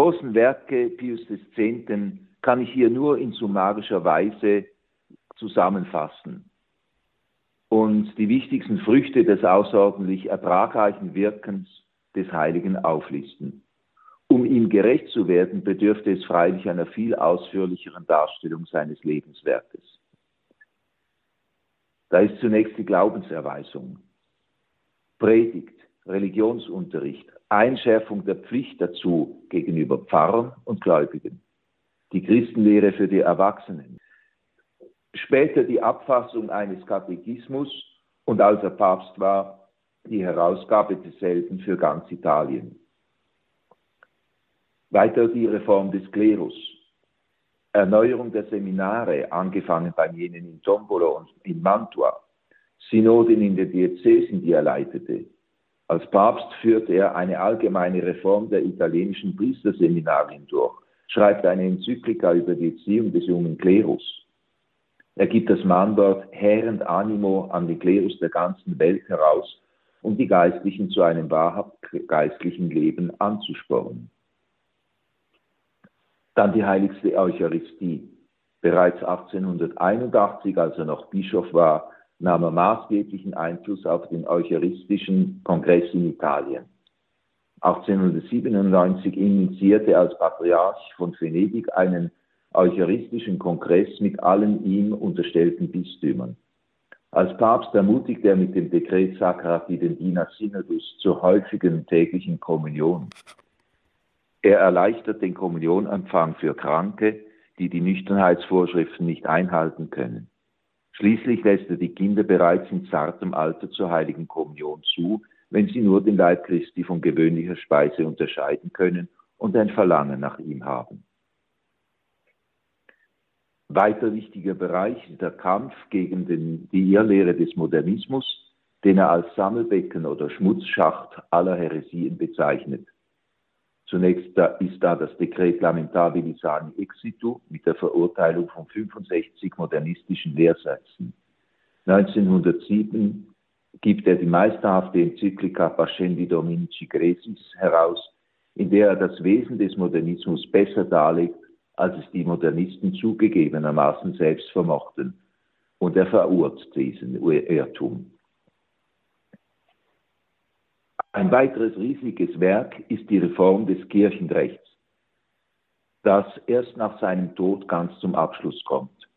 Großen Werke Pius X. kann ich hier nur in summarischer Weise zusammenfassen und die wichtigsten Früchte des außerordentlich ertragreichen Wirkens des Heiligen auflisten. Um ihm gerecht zu werden, bedürfte es freilich einer viel ausführlicheren Darstellung seines Lebenswerkes. Da ist zunächst die Glaubenserweisung, Predigt, Religionsunterricht, Einschärfung der Pflicht dazu gegenüber Pfarrern und Gläubigen, die Christenlehre für die Erwachsenen, später die Abfassung eines Katechismus und als er Papst war, die Herausgabe desselben für ganz Italien. Weiter die Reform des Klerus, Erneuerung der Seminare, angefangen beim jenen in Tombolo und in Mantua, Synoden in den Diözesen, die er leitete. Als Papst führte er eine allgemeine Reform der italienischen Priesterseminarien durch, schreibt eine Enzyklika über die Erziehung des jungen Klerus. Er gibt das Mahnwort Herrend Animo an den Klerus der ganzen Welt heraus, um die Geistlichen zu einem wahrhaft geistlichen Leben anzuspornen. Dann die heiligste Eucharistie. Bereits 1881, als er noch Bischof war, nahm er maßgeblichen Einfluss auf den Eucharistischen Kongress in Italien. 1897 initiierte er als Patriarch von Venedig einen Eucharistischen Kongress mit allen ihm unterstellten Bistümern. Als Papst ermutigte er mit dem Dekret Sacrati den Diener Synodus zur häufigen täglichen Kommunion. Er erleichtert den Kommunionempfang für Kranke, die die Nüchternheitsvorschriften nicht einhalten können. Schließlich lässt er die Kinder bereits in zartem Alter zur heiligen Kommunion zu, wenn sie nur den Leib Christi von gewöhnlicher Speise unterscheiden können und ein Verlangen nach ihm haben. Weiter wichtiger Bereich ist der Kampf gegen den, die Irrlehre des Modernismus, den er als Sammelbecken oder Schmutzschacht aller Heresien bezeichnet. Zunächst ist da das Dekret Lamentabili Sani Exitu mit der Verurteilung von 65 modernistischen Lehrsätzen. 1907 gibt er die meisterhafte Enzyklika Pascendi Dominici Gresis heraus, in der er das Wesen des Modernismus besser darlegt, als es die Modernisten zugegebenermaßen selbst vermochten. Und er verurteilt diesen Irrtum. Ein weiteres riesiges Werk ist die Reform des Kirchenrechts, das erst nach seinem Tod ganz zum Abschluss kommt.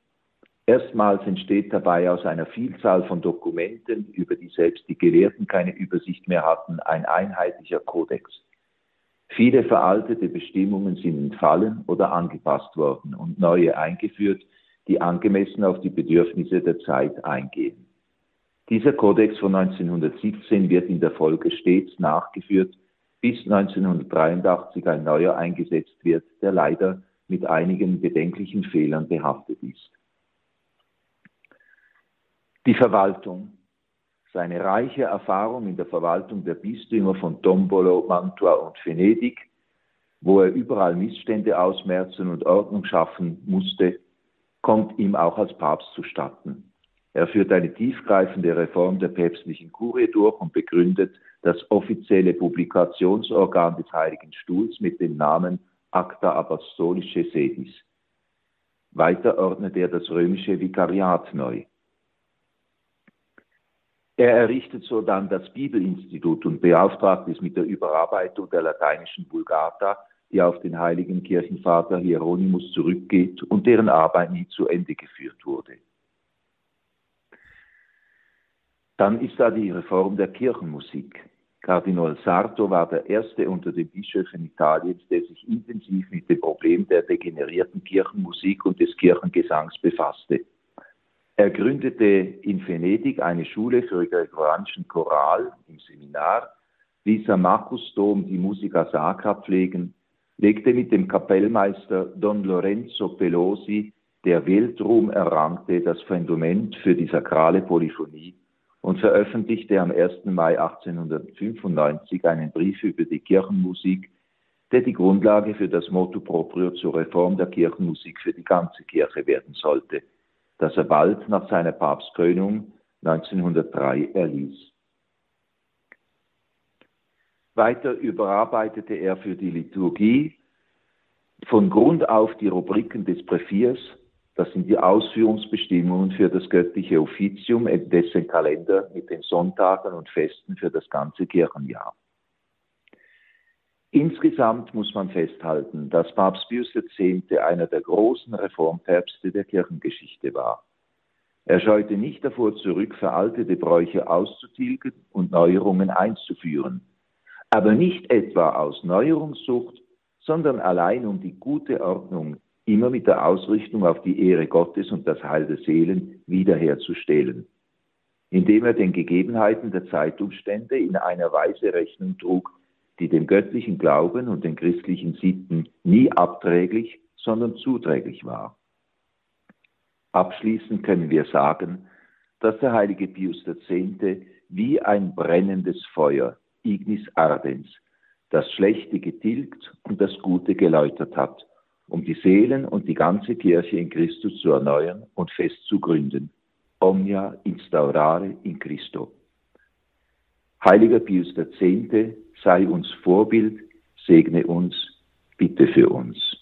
Erstmals entsteht dabei aus einer Vielzahl von Dokumenten, über die selbst die Gelehrten keine Übersicht mehr hatten, ein einheitlicher Kodex. Viele veraltete Bestimmungen sind entfallen oder angepasst worden und neue eingeführt, die angemessen auf die Bedürfnisse der Zeit eingehen. Dieser Kodex von 1917 wird in der Folge stets nachgeführt, bis 1983 ein neuer eingesetzt wird, der leider mit einigen bedenklichen Fehlern behaftet ist. Die Verwaltung. Seine reiche Erfahrung in der Verwaltung der Bistümer von Tombolo, Mantua und Venedig, wo er überall Missstände ausmerzen und Ordnung schaffen musste, kommt ihm auch als Papst zustatten. Er führt eine tiefgreifende Reform der päpstlichen Kurie durch und begründet das offizielle Publikationsorgan des Heiligen Stuhls mit dem Namen Acta Apostolische Sedis. Weiter ordnet er das römische Vikariat neu. Er errichtet so dann das Bibelinstitut und beauftragt es mit der Überarbeitung der lateinischen Vulgata, die auf den heiligen Kirchenvater Hieronymus zurückgeht und deren Arbeit nie zu Ende geführt wurde. Dann ist da die Reform der Kirchenmusik. Kardinal Sarto war der erste unter den Bischöfen Italiens, der sich intensiv mit dem Problem der degenerierten Kirchenmusik und des Kirchengesangs befasste. Er gründete in Venedig eine Schule für gregorianischen Choral im Seminar, ließ am Markusdom die Musica Sacra pflegen, legte mit dem Kapellmeister Don Lorenzo Pelosi, der Weltruhm errangte, das Fundament für die sakrale Polyphonie und veröffentlichte am 1. Mai 1895 einen Brief über die Kirchenmusik, der die Grundlage für das Motto proprio zur Reform der Kirchenmusik für die ganze Kirche werden sollte, das er bald nach seiner Papstkrönung 1903 erließ. Weiter überarbeitete er für die Liturgie von Grund auf die Rubriken des Präfiers das sind die Ausführungsbestimmungen für das göttliche Offizium, dessen Kalender mit den Sonntagen und Festen für das ganze Kirchenjahr. Insgesamt muss man festhalten, dass Papst Pius X. einer der großen Reformpäpste der Kirchengeschichte war. Er scheute nicht davor zurück, veraltete Bräuche auszutilgen und Neuerungen einzuführen, aber nicht etwa aus Neuerungssucht, sondern allein um die gute Ordnung immer mit der Ausrichtung auf die Ehre Gottes und das Heil der Seelen wiederherzustellen, indem er den Gegebenheiten der Zeitumstände in einer Weise Rechnung trug, die dem göttlichen Glauben und den christlichen Sitten nie abträglich, sondern zuträglich war. Abschließend können wir sagen, dass der heilige Pius X. wie ein brennendes Feuer, Ignis Ardens, das Schlechte getilgt und das Gute geläutert hat, um die Seelen und die ganze Kirche in Christus zu erneuern und fest zu gründen. Omnia instaurare in Christo. Heiliger Pius X. sei uns Vorbild, segne uns, bitte für uns.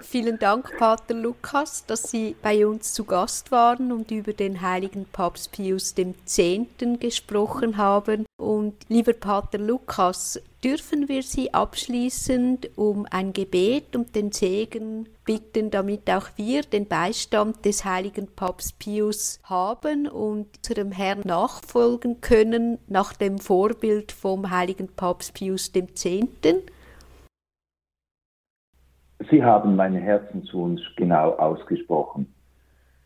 Vielen Dank, Pater Lukas, dass Sie bei uns zu Gast waren und über den heiligen Papst Pius X. gesprochen haben. Und lieber Pater Lukas, dürfen wir Sie abschließend um ein Gebet und den Segen bitten, damit auch wir den Beistand des heiligen Papst Pius haben und unserem Herrn nachfolgen können nach dem Vorbild vom heiligen Papst Pius X. Sie haben meinen Herzenswunsch genau ausgesprochen.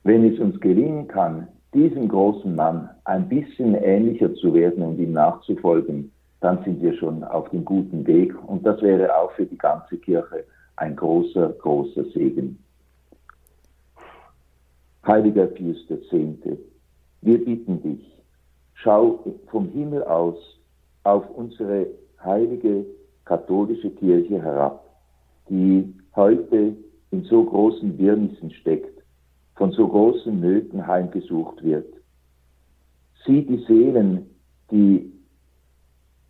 Wenn es uns gelingen kann, diesem großen Mann ein bisschen ähnlicher zu werden und ihm nachzufolgen, dann sind wir schon auf dem guten Weg und das wäre auch für die ganze Kirche ein großer, großer Segen. Heiliger Pius X., wir bitten dich, schau vom Himmel aus auf unsere heilige katholische Kirche herab, die heute in so großen Wirrnissen steckt, von so großen Nöten heimgesucht wird. Sieh die Seelen, die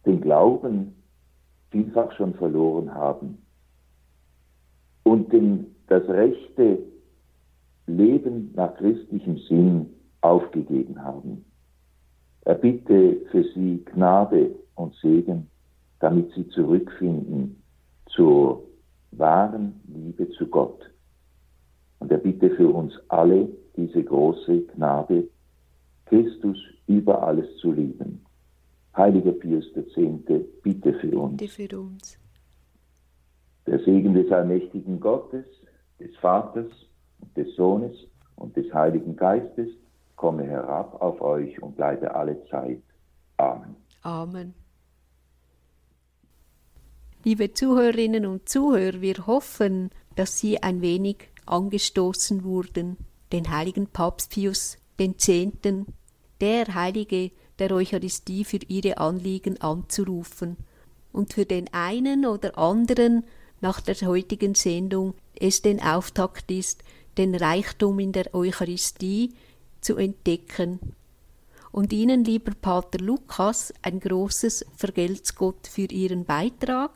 den Glauben vielfach schon verloren haben und den, das rechte Leben nach christlichem Sinn aufgegeben haben. Erbitte für sie Gnade und Segen, damit sie zurückfinden zur wahren Liebe zu Gott. Und er bitte für uns alle diese große Gnade, Christus über alles zu lieben. Heiliger Pius X., bitte für uns. Bitte für uns. Der Segen des allmächtigen Gottes, des Vaters, des Sohnes und des Heiligen Geistes komme herab auf euch und bleibe alle Zeit. Amen. Amen. Liebe Zuhörerinnen und Zuhörer, wir hoffen, dass Sie ein wenig angestoßen wurden, den heiligen Papst Pius X., der Heilige der Eucharistie für Ihre Anliegen anzurufen und für den einen oder anderen nach der heutigen Sendung es den Auftakt ist, den Reichtum in der Eucharistie zu entdecken. Und Ihnen, lieber Pater Lukas, ein großes Vergelt's Gott für Ihren Beitrag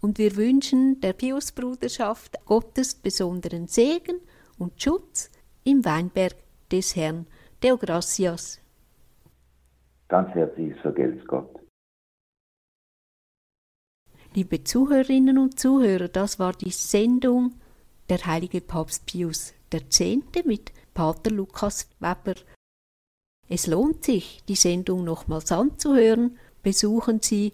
und wir wünschen der Piusbruderschaft Gottes besonderen Segen und Schutz im Weinberg des Herrn. Deo gracias. Ganz herzliches Vergelt's Gott. Liebe Zuhörerinnen und Zuhörer, das war die Sendung der heilige Papst Pius X. mit Pater Lukas Weber. Es lohnt sich, die Sendung nochmals anzuhören. Besuchen Sie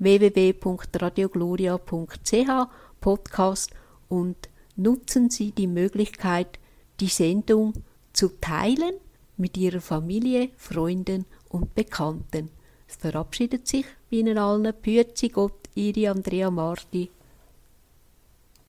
www.radiogloria.ch Podcast und nutzen Sie die Möglichkeit, die Sendung zu teilen mit Ihrer Familie, Freunden und Bekannten. Es verabschiedet sich wie Ihnen allen Pützi Gott, Ihre Andrea Marti.